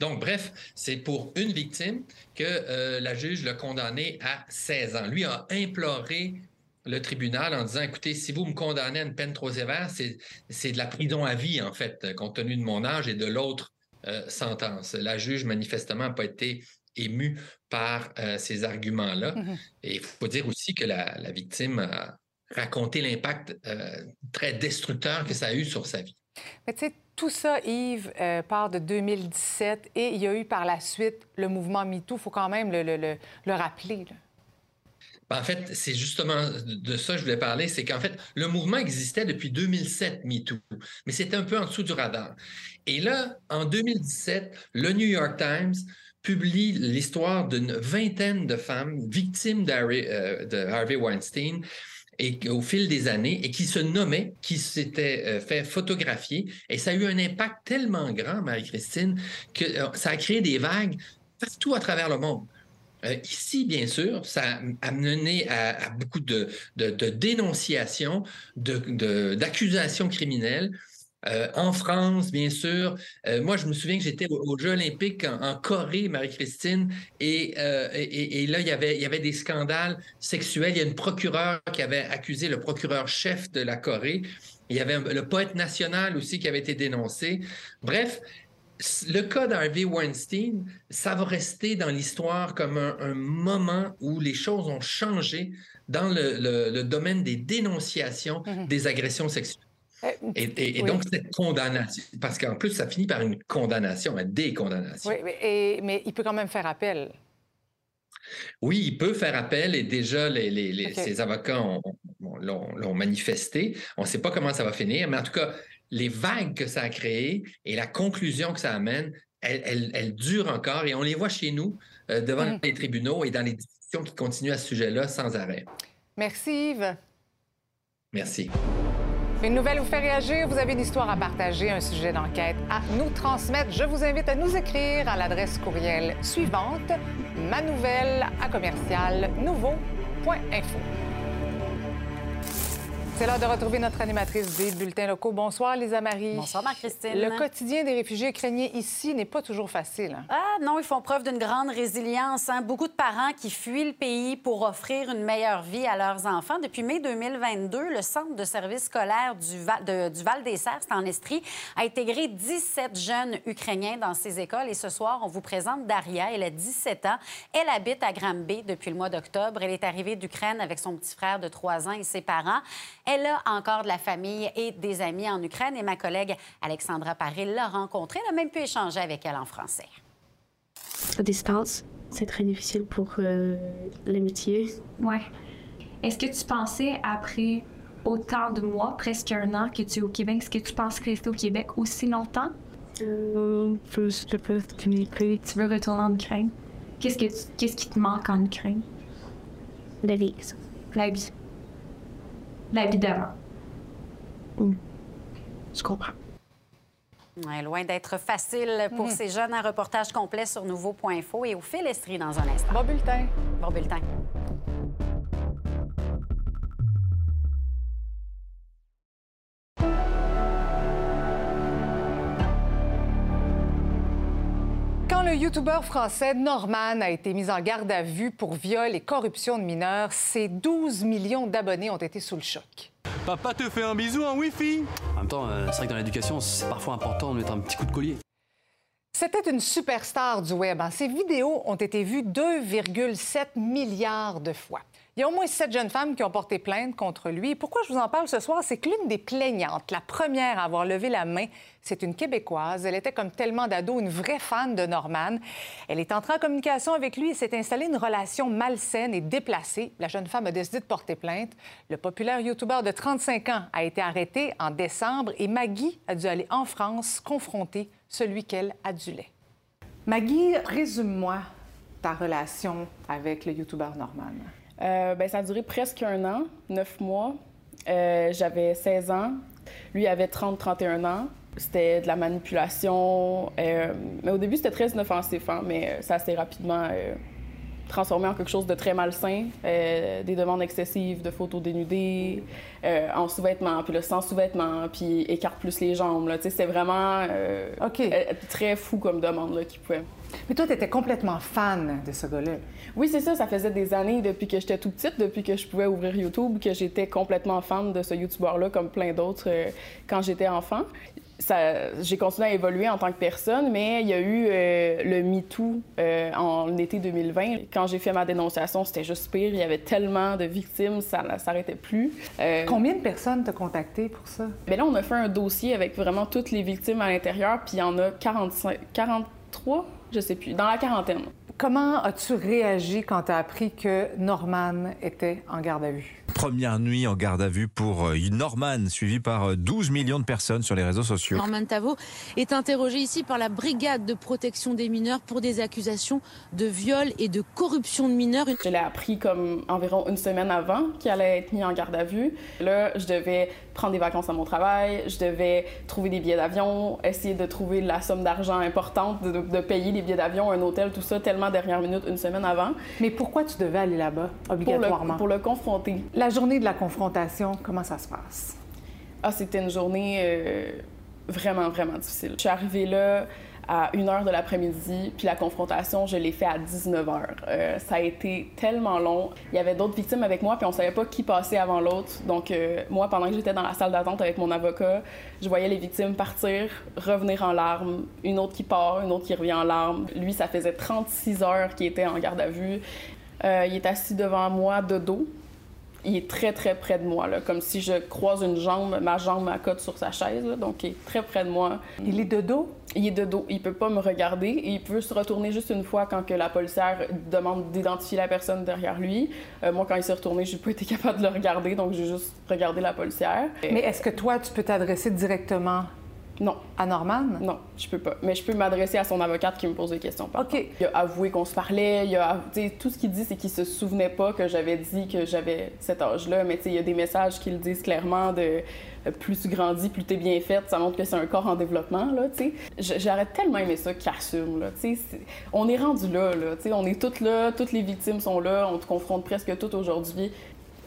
Donc, bref, c'est pour une victime que la juge l'a condamné à 16 ans. Lui a imploré le tribunal en disant, écoutez, si vous me condamnez à une peine trop sévère, c'est de la prison à vie, en fait, compte tenu de mon âge et de l'autre euh, sentence. La juge, manifestement, n'a pas été émue par euh, ces arguments-là. Mm-hmm. Et il faut dire aussi que la, victime a raconté l'impact euh, très destructeur que ça a eu sur sa vie. Mais tu sais, tout ça, Yves, part de 2017 et il y a eu par la suite le mouvement MeToo. Il faut quand même le, le, le rappeler. Là. Ben, en fait, c'est justement de ça que je voulais parler, c'est qu'en fait, le mouvement existait depuis 2007, MeToo, mais c'était un peu en dessous du radar. Et là, en 2017, le New York Times publie l'histoire d'une vingtaine de femmes victimes euh, de Harvey Weinstein et au fil des années et qui se nommaient, qui s'étaient euh, fait photographier. Et ça a eu un impact tellement grand, Marie-Christine, que euh, ça a créé des vagues partout à travers le monde. Euh, ici, bien sûr, ça a mené à, beaucoup de, dénonciations, d'accusations criminelles. Euh, en France, bien sûr. Euh, moi, je me souviens que j'étais aux Jeux olympiques en, Corée, Marie-Christine, et, là, il y, avait, il y avait des scandales sexuels. Il y a une procureure qui avait accusé le procureur-chef de la Corée. Il y avait le poète national aussi qui avait été dénoncé. Bref, le cas d'Harvey Weinstein, ça va rester dans l'histoire comme un, moment où les choses ont changé dans le, domaine des dénonciations mhm. des agressions sexuelles. Euh, et, donc, cette condamnation, parce qu'en plus, ça finit par une condamnation, une décondamnation. Oui, mais, il peut quand même faire appel. Oui, il peut faire appel et déjà, les, ses avocats l'ont manifesté. On ne sait pas comment ça va finir, mais en tout cas, les vagues que ça a créées et la conclusion que ça amène, elles, durent encore et on les voit chez nous euh, devant mm. les tribunaux et dans les discussions qui continuent à ce sujet-là sans arrêt. Merci Yves. Merci. Une nouvelle vous fait réagir, vous avez une histoire à partager, un sujet d'enquête à nous transmettre. Je vous invite à nous écrire à l'adresse courriel suivante, ma nouvelle à commercial nouveau.info. C'est l'heure de retrouver notre animatrice des bulletins locaux. Bonsoir, Lisa Marie. Bonsoir, Marie-Christine. Le quotidien des réfugiés ukrainiens ici n'est pas toujours facile. Hein? Ah non, ils font preuve d'une grande résilience. Hein. Beaucoup de parents qui fuient le pays pour offrir une meilleure vie à leurs enfants. Depuis mai 2022, le Centre de services scolaires du, Val, du Val des Serres, en Estrie, a intégré 17 jeunes Ukrainiens dans ses écoles. Et ce soir, on vous présente Daria. Elle a 17 ans. Elle habite à Granby depuis le mois d'octobre. Elle est arrivée d'Ukraine avec son petit frère de 3 ans et ses parents. Elle a encore de la famille et des amis en Ukraine et ma collègue Alexandra Paril l'a rencontrée. Elle a même pu échanger avec elle en français. À distance, c'est très difficile pour euh, l'amitié. Ouais. Est-ce que tu pensais, après autant de mois, presque un an que tu es au Québec, est-ce que tu penses rester au Québec aussi longtemps? Euh, plus, je peux Tu veux retourner en Ukraine? Qu'est-ce, que qu'est-ce qui te manque en Ukraine? La vie. La vie la vie d'avant. Je comprends. loin d'être facile pour mm. ces jeunes. Un reportage complet sur nouveau.info et au fil Estrie dans un instant. Bon bulletin. Bon bulletin. Youtubeur français Norman a été mis en garde à vue pour viol et corruption de mineurs, ses 12 millions d'abonnés ont été sous le choc. Papa te fait un bisou en Wi-Fi. En même temps, euh, c'est vrai que dans l'éducation, c'est parfois important de mettre un petit coup de collier. C'était une superstar du web. Hein. Ses vidéos ont été vues 2,7 milliards de fois. Il y a au moins sept jeunes femmes qui ont porté plainte contre lui. Pourquoi je vous en parle ce soir? C'est que l'une des plaignantes, la première à avoir levé la main, c'est une Québécoise. Elle était, comme tellement d'ados, une vraie fan de Norman. Elle est entrée en communication avec lui et s'est installée une relation malsaine et déplacée. La jeune femme a décidé de porter plainte. Le populaire YouTuber de 35 ans a été arrêté en décembre et Maggie a dû aller en France confronter celui qu'elle adulait. Maggie, résume-moi ta relation avec le YouTuber Norman. Euh, ben, ça a duré presque un an, neuf mois. Euh, j'avais 16 ans. Lui avait 30-31 ans. C'était de la manipulation. Euh, mais au début, c'était très inoffensif, hein, mais ça s'est rapidement transformé en quelque chose de très malsain, euh, des demandes excessives de photos dénudées, euh, en sous-vêtements, puis le sans sous-vêtements, puis écarte plus les jambes. Là. C'était vraiment euh, très fou comme demande là, qu'il pouvait. Mais toi, tu étais complètement fan de ce gars-là. Oui, c'est ça. Ça faisait des années depuis que j'étais tout petite, depuis que je pouvais ouvrir YouTube, que j'étais complètement fan de ce YouTuber-là, comme plein d'autres quand j'étais enfant. J'ai continué à évoluer en tant que personne, mais il y a eu euh, le MeToo euh, en été 2020. Quand j'ai fait ma dénonciation, c'était juste pire. Il y avait tellement de victimes, ça ne s'arrêtait plus. Euh, Combien de personnes t'ont contacté pour ça? ben là, on a fait un dossier avec vraiment toutes les victimes à l'intérieur, puis il y en a 45, 43, je sais plus, dans la quarantaine. Comment as-tu réagi quand tu as appris que Norman était en garde à vue? Première nuit en garde à vue pour euh, Norman, suivi par euh, 12 millions de personnes sur les réseaux sociaux. Norman Tavo est interrogé ici par la brigade de protection des mineurs pour des accusations de viol et de corruption de mineurs. Je l'ai appris comme environ une semaine avant qu'il allait être mis en garde à vue. Là, je devais prendre des vacances à mon travail, je devais trouver des billets d'avion, essayer de trouver la somme d'argent importante, de, de payer les billets d'avion, un hôtel, tout ça, tellement dernière minute, une semaine avant. Mais pourquoi tu devais aller là-bas, obligatoirement? Pour le, pour le confronter. La journée de la confrontation, comment ça se passe? Ah, c'était une journée euh, vraiment, vraiment difficile. Je suis arrivée là à 1h de l'après-midi, puis la confrontation, je l'ai fait à 19h. Euh, ça a été tellement long. Il y avait d'autres victimes avec moi, puis on savait pas qui passait avant l'autre. Donc, euh, moi, pendant que j'étais dans la salle d'attente avec mon avocat, je voyais les victimes partir, revenir en larmes, une autre qui part, une autre qui revient en larmes. Lui, ça faisait 36 heures qu'il était en garde à vue. Euh, il est assis devant moi de dos. Il est très, très près de moi, là, comme si je croise une jambe, ma jambe m'accote sur sa chaise, là, donc il est très près de moi. Il est de dos? Il est de dos. Il peut pas me regarder et il peut se retourner juste une fois quand que la policière demande d'identifier la personne derrière lui. Euh, moi, quand il s'est retourné, j'ai pas été capable de le regarder, donc j'ai juste regardé la policière. Mais est-ce que toi, tu peux t'adresser directement non. à Norman? Non, je peux pas. Mais je peux m'adresser à son avocate qui me pose des questions. par contre. Il a avoué qu'on se parlait. Il a, tout ce qu'il dit, c'est qu'il se souvenait pas que j'avais dit que j'avais cet âge-là. Mais il y a des messages qui le disent clairement de euh, plus tu grandis, plus t'es bien faite. Ça montre que c'est un corps en développement, là, tu sais. J- J'aurais tellement aimé ça qu'il assume, là, tu sais. c'est- On est rendu là, là, tu sais. On est toutes là, toutes les victimes sont là. On te confronte presque toutes aujourd'hui.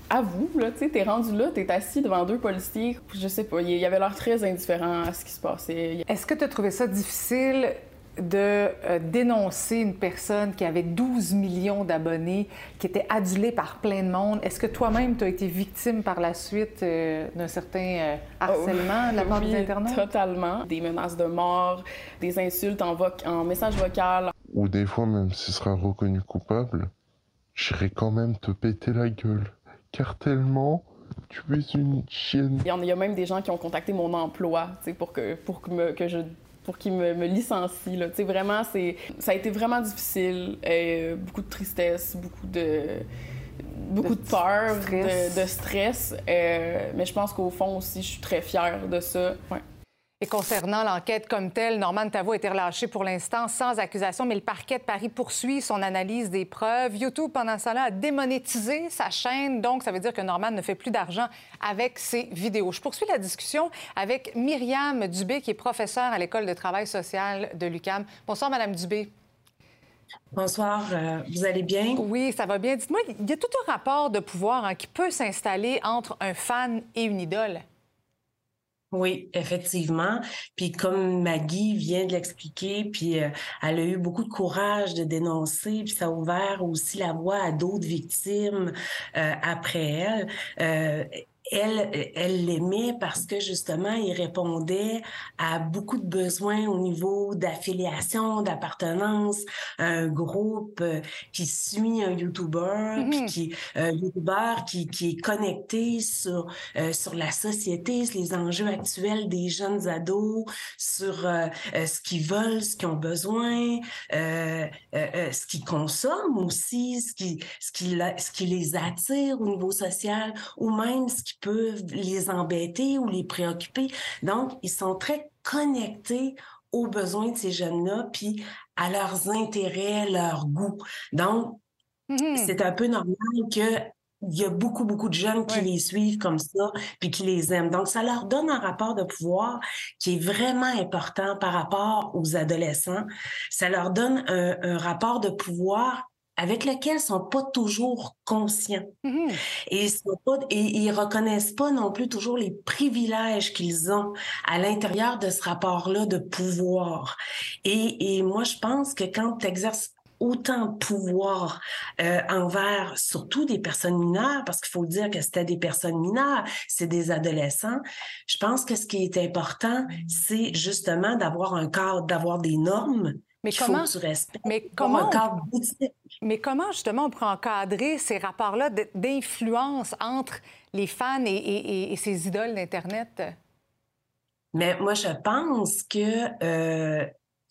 Avoue, là, tu sais, t'es rendu là, t'es assis devant deux policiers. Je sais pas, il il avait l'air très indifférent à ce qui se passait. Est-ce que tu as trouvé ça difficile de euh, dénoncer une personne qui avait 12 millions d'abonnés, qui était adulée par plein de monde? Est-ce que toi-même, tu as été victime par la suite euh, d'un certain euh, harcèlement de la part Oui, des internautes? Totalement. Des menaces de mort, des insultes en, en message vocal. Ou des fois, même si tu seras reconnu coupable, j'irai quand même te péter la gueule. Car tellement, tu es une chienne. Il y en a- il y a même des gens qui ont contacté mon emploi tu sais, pour que, pour que, me- que je pour qu'ils me, me licencient. Là. Tu sais, Vraiment, c'est, ça a été vraiment difficile. euh, beaucoup de tristesse, beaucoup de, beaucoup de, peur, stress. De, de stress. euh, mais je pense qu'au fond aussi, je suis très fière de ça. Ouais. Et concernant l'enquête comme telle, Norman Tavo a été relâché pour l'instant sans accusation, mais le parquet de Paris poursuit son analyse des preuves. YouTube, pendant ce temps-là, a démonétisé sa chaîne, donc ça veut dire que Norman ne fait plus d'argent avec ses vidéos. Je poursuis la discussion avec Myriam Dubé, qui est professeure à l'École de travail social de l'UQAM. Bonsoir, Madame Dubé. Bonsoir, euh, vous allez bien? Oui, ça va bien. Dites-moi, il y a tout un rapport de pouvoir hein, qui peut s'installer entre un fan et une idole. Oui, effectivement. Puis comme Maggie vient de l'expliquer, puis euh, elle a eu beaucoup de courage de dénoncer, puis ça a ouvert aussi la voie à d'autres victimes euh, après elle. Euh, elle, elle l'aimait parce que justement, il répondait à beaucoup de besoins au niveau d'affiliation, d'appartenance à un groupe euh, qui suit un YouTuber, puis qui euh, YouTuber qui, qui est connecté sur euh, sur la société, sur les enjeux actuels des jeunes ados, sur euh, euh, ce qu'ils veulent, ce qu'ils ont besoin, euh, ce qu'ils consomment aussi, ce qui ce qui ce qui les attire au niveau social, ou même ce qui peut les embêter ou les préoccuper. Donc, ils sont très connectés aux besoins de ces jeunes-là, puis à leurs intérêts, leurs goûts. Donc, c'est un peu normal que il y a beaucoup, beaucoup de jeunes qui les suivent comme ça, puis qui les aiment. Donc, ça leur donne un rapport de pouvoir qui est vraiment important par rapport aux adolescents. Ça leur donne un, un rapport de pouvoir avec lesquels ils sont pas toujours conscients. Et ils sont pas, et ils reconnaissent pas non plus toujours les privilèges qu'ils ont à l'intérieur de ce rapport-là de pouvoir. Et, et moi, je pense que quand tu exerces autant de pouvoir euh, envers surtout des personnes mineures, parce qu'il faut dire que c'était des personnes mineures, c'est des adolescents. Je pense que ce qui est important, c'est justement d'avoir un cadre, d'avoir des normes. Mais comment, faut que tu respectes, mais comment, mais comment justement on peut encadrer ces rapports-là d'influence entre les fans et, et- et- et ces idoles d'Internet? Mais moi, je pense que euh,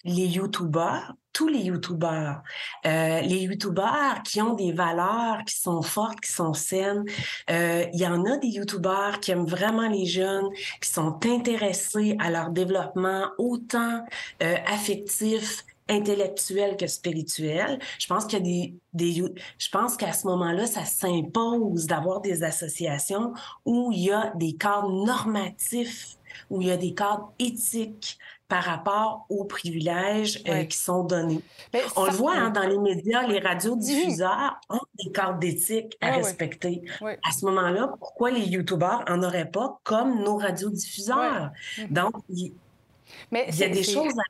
les YouTubeurs, tous les YouTubeurs, euh, les YouTubeurs qui ont des valeurs, qui sont fortes, qui sont saines, euh, il y en a des YouTubeurs qui aiment vraiment les jeunes, qui sont intéressés à leur développement autant euh, affectif, intellectuel que spirituel. Je pense qu'il y a des, des je pense qu'à ce moment-là, ça s'impose d'avoir des associations où il y a des cadres normatifs, où il y a des cadres éthiques par rapport aux privilèges euh, qui sont donnés. Mais On ça- le voit hein, dans les médias, les radiodiffuseurs ont des cadres d'éthique à Ouais, ouais. respecter. Ouais. À ce moment-là, pourquoi les youtubeurs en auraient pas comme nos radiodiffuseurs? Donc, il, Mais il y a des choses à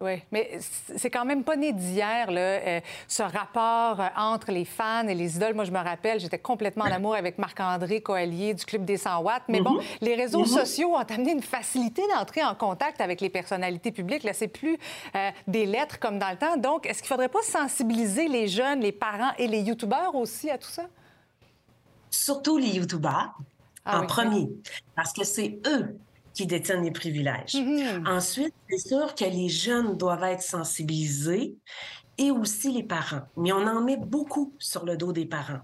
Oui, mais c'est quand même pas né d'hier, euh, ce rapport euh, entre les fans et les idoles. Moi, je me rappelle, j'étais complètement en amour avec Marc-André Coallier du Club des 100 watts. Mais bon, Mhm. les réseaux Mhm. sociaux ont amené une facilité d'entrer en contact avec les personnalités publiques. Là, c'est plus euh, des lettres comme dans le temps. Donc, est-ce qu'il faudrait pas sensibiliser les jeunes, les parents et les youtubeurs aussi à tout ça? surtout les youtubeurs Ah en oui, premier, parce que c'est eux qui détiennent les privilèges. Mhm. Ensuite, c'est sûr que les jeunes doivent être sensibilisés et aussi les parents. Mais on en met beaucoup sur le dos des parents.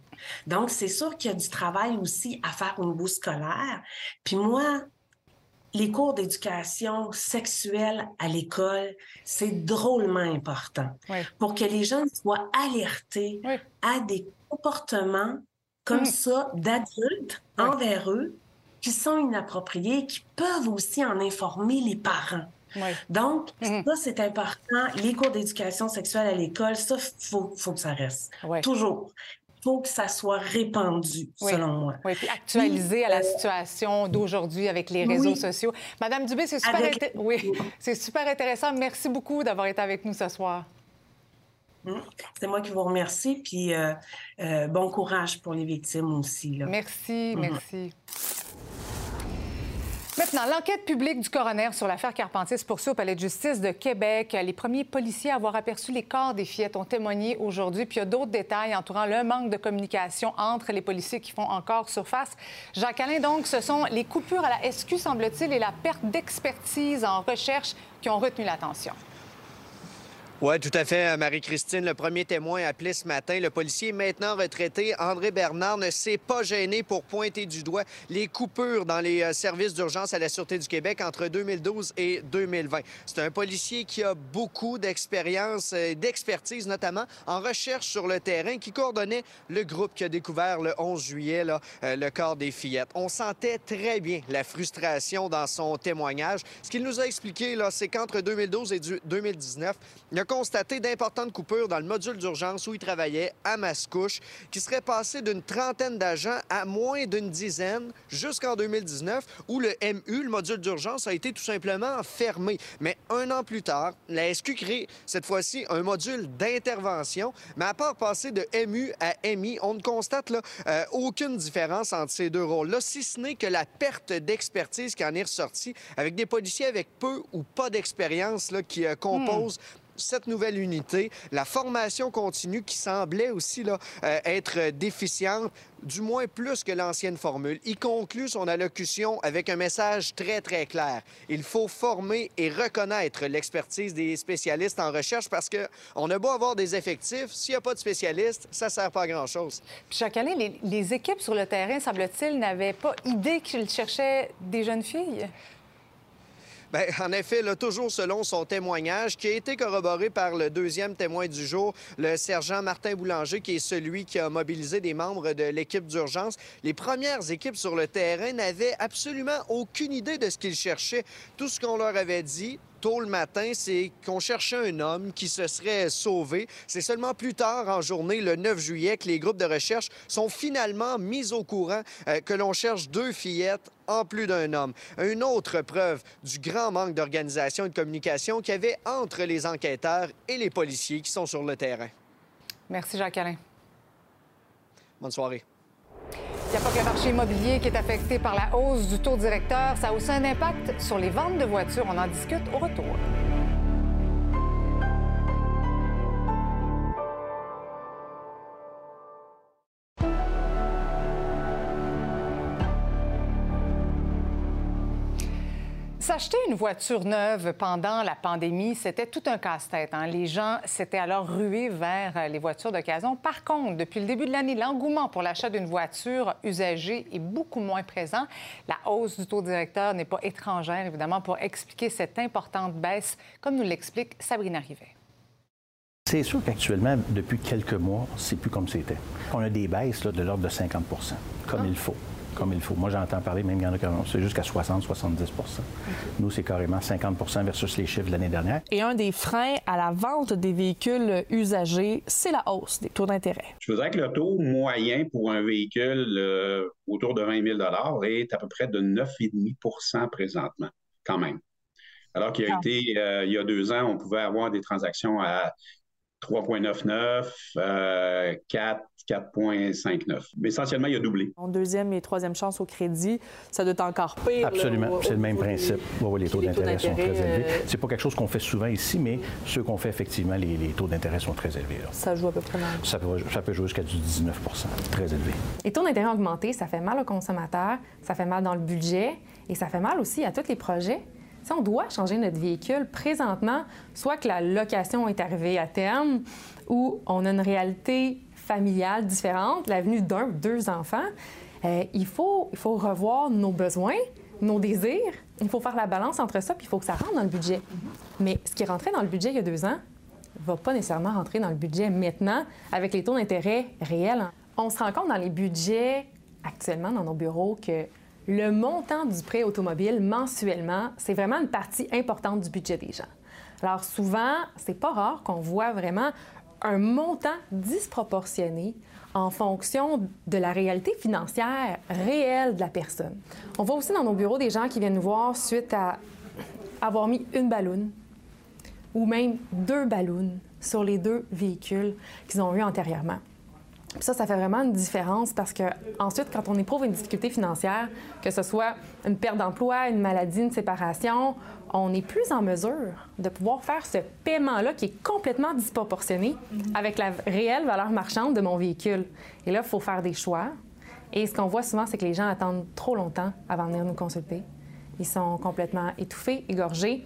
Donc, c'est sûr qu'il y a du travail aussi à faire au niveau scolaire. Puis moi, les cours d'éducation sexuelle à l'école, c'est drôlement important Oui. pour que les jeunes soient alertés à des comportements comme Mhm. ça d'adultes envers eux qui sont inappropriés, qui peuvent aussi en informer les parents. Donc, Mhm. ça, c'est important. Les cours d'éducation sexuelle à l'école, ça, faut, faut que ça reste. Toujours. faut que ça soit répandu, Oui. selon moi. Oui, puis actualisé à la situation d'aujourd'hui avec les réseaux sociaux. Madame Dubé, c'est super, Avec- inté- oui, *laughs* c'est super intéressant. Merci beaucoup d'avoir été avec nous ce soir. Hum. C'est moi qui vous remercie, puis euh, euh, bon courage pour les victimes aussi. Là. Merci, Mhm. merci. Maintenant, l'enquête publique du coroner sur l'affaire Carpentier se poursuit au Palais de justice de Québec. Les premiers policiers à avoir aperçu les corps des fillettes ont témoigné aujourd'hui. Puis il y a d'autres détails entourant le manque de communication entre les policiers qui font encore surface. Jacques Alain, donc, ce sont les coupures à la SQ, semble-t-il, et la perte d'expertise en recherche qui ont retenu l'attention. Oui, tout à fait, Marie-Christine. Le premier témoin appelé ce matin, le policier maintenant retraité, André Bernard, ne s'est pas gêné pour pointer du doigt les coupures dans les euh, services d'urgence à la Sûreté du Québec entre 2012 et 2020. C'est un policier qui a beaucoup d'expérience, euh, d'expertise notamment en recherche sur le terrain, qui coordonnait le groupe qui a découvert le 11 juillet euh, le corps des fillettes. On sentait très bien la frustration dans son témoignage. Ce qu'il nous a expliqué, c'est qu'entre 2012 et du- 2019, il a constaté d'importantes coupures dans le module d'urgence où il travaillait à Mascouche, qui serait passé d'une trentaine d'agents à moins d'une dizaine jusqu'en 2019, où le MU, le module d'urgence, a été tout simplement fermé. Mais un an plus tard, la SQ crée cette fois-ci un module d'intervention, mais à part passer de MU à MI, on ne constate là, euh, aucune différence entre ces deux rôles-là, si ce n'est que la perte d'expertise qui en est ressortie, avec des policiers avec peu ou pas d'expérience qui euh, composent cette nouvelle unité, la formation continue qui semblait aussi là, euh, être déficiente, du moins plus que l'ancienne formule. Il conclut son allocution avec un message très, très clair. Il faut former et reconnaître l'expertise des spécialistes en recherche parce qu'on a beau avoir des effectifs, s'il n'y a pas de spécialistes, ça ne sert pas à grand-chose. Puis chaque année, les, les équipes sur le terrain, semble-t-il, n'avaient pas idée qu'ils cherchaient des jeunes filles? Bien, en effet, là, toujours selon son témoignage, qui a été corroboré par le deuxième témoin du jour, le sergent Martin Boulanger, qui est celui qui a mobilisé des membres de l'équipe d'urgence. Les premières équipes sur le terrain n'avaient absolument aucune idée de ce qu'ils cherchaient. Tout ce qu'on leur avait dit, tôt le matin, c'est qu'on cherchait un homme qui se serait sauvé. C'est seulement plus tard en journée, le 9 juillet, que les groupes de recherche sont finalement mis au courant euh, que l'on cherche deux fillettes en plus d'un homme. Une autre preuve du grand manque d'organisation et de communication qu'il y avait entre les enquêteurs et les policiers qui sont sur le terrain. Merci, Jacques-Alain. Bonne soirée. Il n'y a pas que le marché immobilier qui est affecté par la hausse du taux directeur. Ça a aussi un impact sur les ventes de voitures. On en discute au retour. S'acheter une voiture neuve pendant la pandémie, c'était tout un casse-tête. hein. Les gens s'étaient alors rués vers euh, les voitures d'occasion. Par contre, depuis le début de l'année, l'engouement pour l'achat d'une voiture usagée est beaucoup moins présent. La hausse du taux directeur n'est pas étrangère, évidemment, pour expliquer cette importante baisse, comme nous l'explique Sabrina Rivet. C'est sûr qu'actuellement, depuis quelques mois, c'est plus comme c'était. On a des baisses là, de l'ordre de 50% comme il faut. Comme il faut. Moi, j'entends parler, même il y en a qui c'est jusqu'à 60-70% Nous, c'est carrément 50% versus les chiffres de l'année dernière. Et un des freins à la vente des véhicules usagés, c'est la hausse des taux d'intérêt. Je voudrais que le taux moyen pour un véhicule euh, autour de 20 000 est à peu près de 9,5% présentement, quand même. Alors qu'il y a été, euh, il y a deux ans, on pouvait avoir des transactions à 3,99, euh, 4, 4,59. Mais essentiellement, il a doublé. En deuxième et troisième chance au crédit, ça doit être encore pire. Absolument. C'est le même principe. Oui, oui, les taux les taux d'intérêt sont très élevés. euh, C'est pas quelque chose qu'on fait souvent ici, mais ceux qu'on fait, effectivement, les, les taux d'intérêt sont très élevés. là. Ça joue à peu près Ça peut, ça peut jouer jusqu'à du 19 très élevé. Les taux d'intérêt augmentés, ça fait mal aux consommateurs, ça fait mal dans le budget et ça fait mal aussi à tous les projets. Si on doit changer notre véhicule présentement, soit que la location est arrivée à terme ou on a une réalité familiale différente, la venue d'un ou deux enfants, euh, il, faut, il faut revoir nos besoins, nos désirs. Il faut faire la balance entre ça, puis il faut que ça rentre dans le budget. Mais ce qui rentrait dans le budget il y a deux ans, va pas nécessairement rentrer dans le budget maintenant avec les taux d'intérêt réels. On se rend compte dans les budgets actuellement dans nos bureaux que le montant du prêt automobile mensuellement, c'est vraiment une partie importante du budget des gens. Alors souvent, c'est pas rare qu'on voit vraiment un montant disproportionné en fonction de la réalité financière réelle de la personne. On voit aussi dans nos bureaux des gens qui viennent nous voir suite à avoir mis une balloune ou même deux ballons sur les deux véhicules qu'ils ont eu antérieurement. Ça, ça fait vraiment une différence parce que ensuite, quand on éprouve une difficulté financière, que ce soit une perte d'emploi, une maladie, une séparation, on est plus en mesure de pouvoir faire ce paiement-là qui est complètement disproportionné avec la réelle valeur marchande de mon véhicule. Et là, il faut faire des choix. Et ce qu'on voit souvent, c'est que les gens attendent trop longtemps avant de venir nous consulter. Ils sont complètement étouffés, égorgés.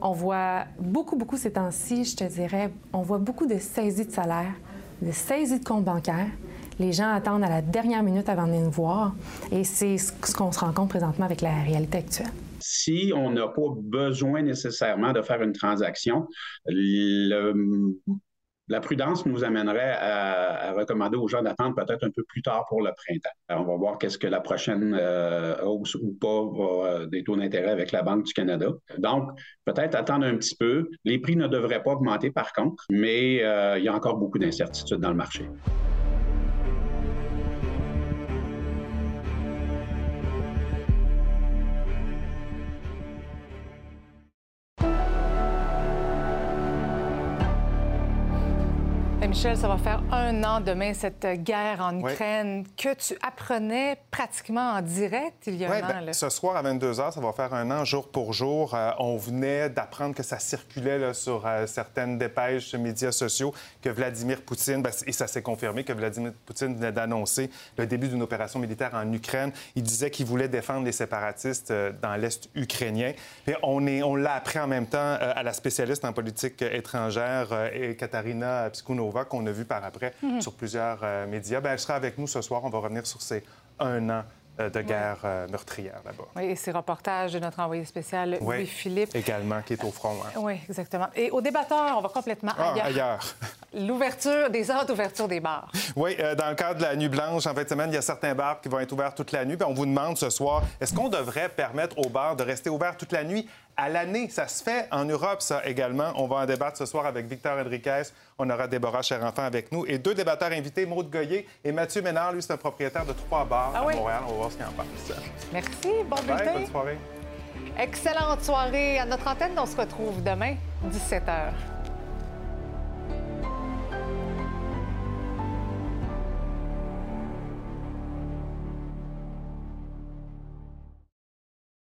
On voit beaucoup, beaucoup ces temps-ci, je te dirais, on voit beaucoup de saisies de salaire, de saisies de compte bancaire. Les gens attendent à la dernière minute avant de venir nous voir. Et c'est ce ce qu'on se rend compte présentement avec la réalité actuelle. Si on n'a pas besoin nécessairement de faire une transaction, le- la prudence nous amènerait à, recommander aux gens d'attendre peut-être un peu plus tard pour le printemps. On va voir qu'est-ce que la prochaine euh, hausse ou pas euh, des taux d'intérêt avec la Banque du Canada. Donc, peut-être attendre un petit peu. Les prix ne devraient pas augmenter par contre, mais euh, il y a encore beaucoup d'incertitudes dans le marché. Et Michel, ça va faire un an demain, cette guerre en Ukraine que tu apprenais pratiquement en direct il y a Ouais, un ben, an. là. ce soir à 22 h, ça va faire un an jour pour jour. Euh, on venait d'apprendre que ça circulait là, sur euh, certaines dépêches médias sociaux que Vladimir Poutine, ben, et ça s'est confirmé que Vladimir Poutine venait d'annoncer le début d'une opération militaire en Ukraine. Il disait qu'il voulait défendre les séparatistes euh, dans l'Est ukrainien. Et on est- on l'a appris en même temps euh, à la spécialiste en politique étrangère, euh, et Qu'on a vu par après Mhm. sur plusieurs euh, médias. Ben, elle sera avec nous ce soir. On va revenir sur ces un an euh, de guerre euh, meurtrière là-bas. Oui, et ces reportages de notre envoyé spécial, Oui, Louis-Philippe. Également, qui est au front. hein. Oui, exactement. Et au débatteur, on va complètement Ah, ailleurs. ailleurs. *laughs* L'ouverture, des heures d'ouverture des bars. Oui, euh, dans le cadre de la Nuit Blanche, en fin de semaine, il y a certains bars qui vont être ouverts toute la nuit. Puis on vous demande ce soir, est-ce qu'on devrait permettre aux bars de rester ouverts toute la nuit? À l'année. Ça se fait en Europe, ça également. On va en débattre ce soir avec Victor Enriquez. On aura Déborah Cher-Enfant avec nous et deux débatteurs invités, Maude Goyer et Mathieu Ménard. Lui, c'est un propriétaire de trois bars Ah à? Montréal. On va voir ce qu'il en pense. Merci, bon Bye, bonne soirée. Excellente soirée à notre antenne. On se retrouve demain, 17h.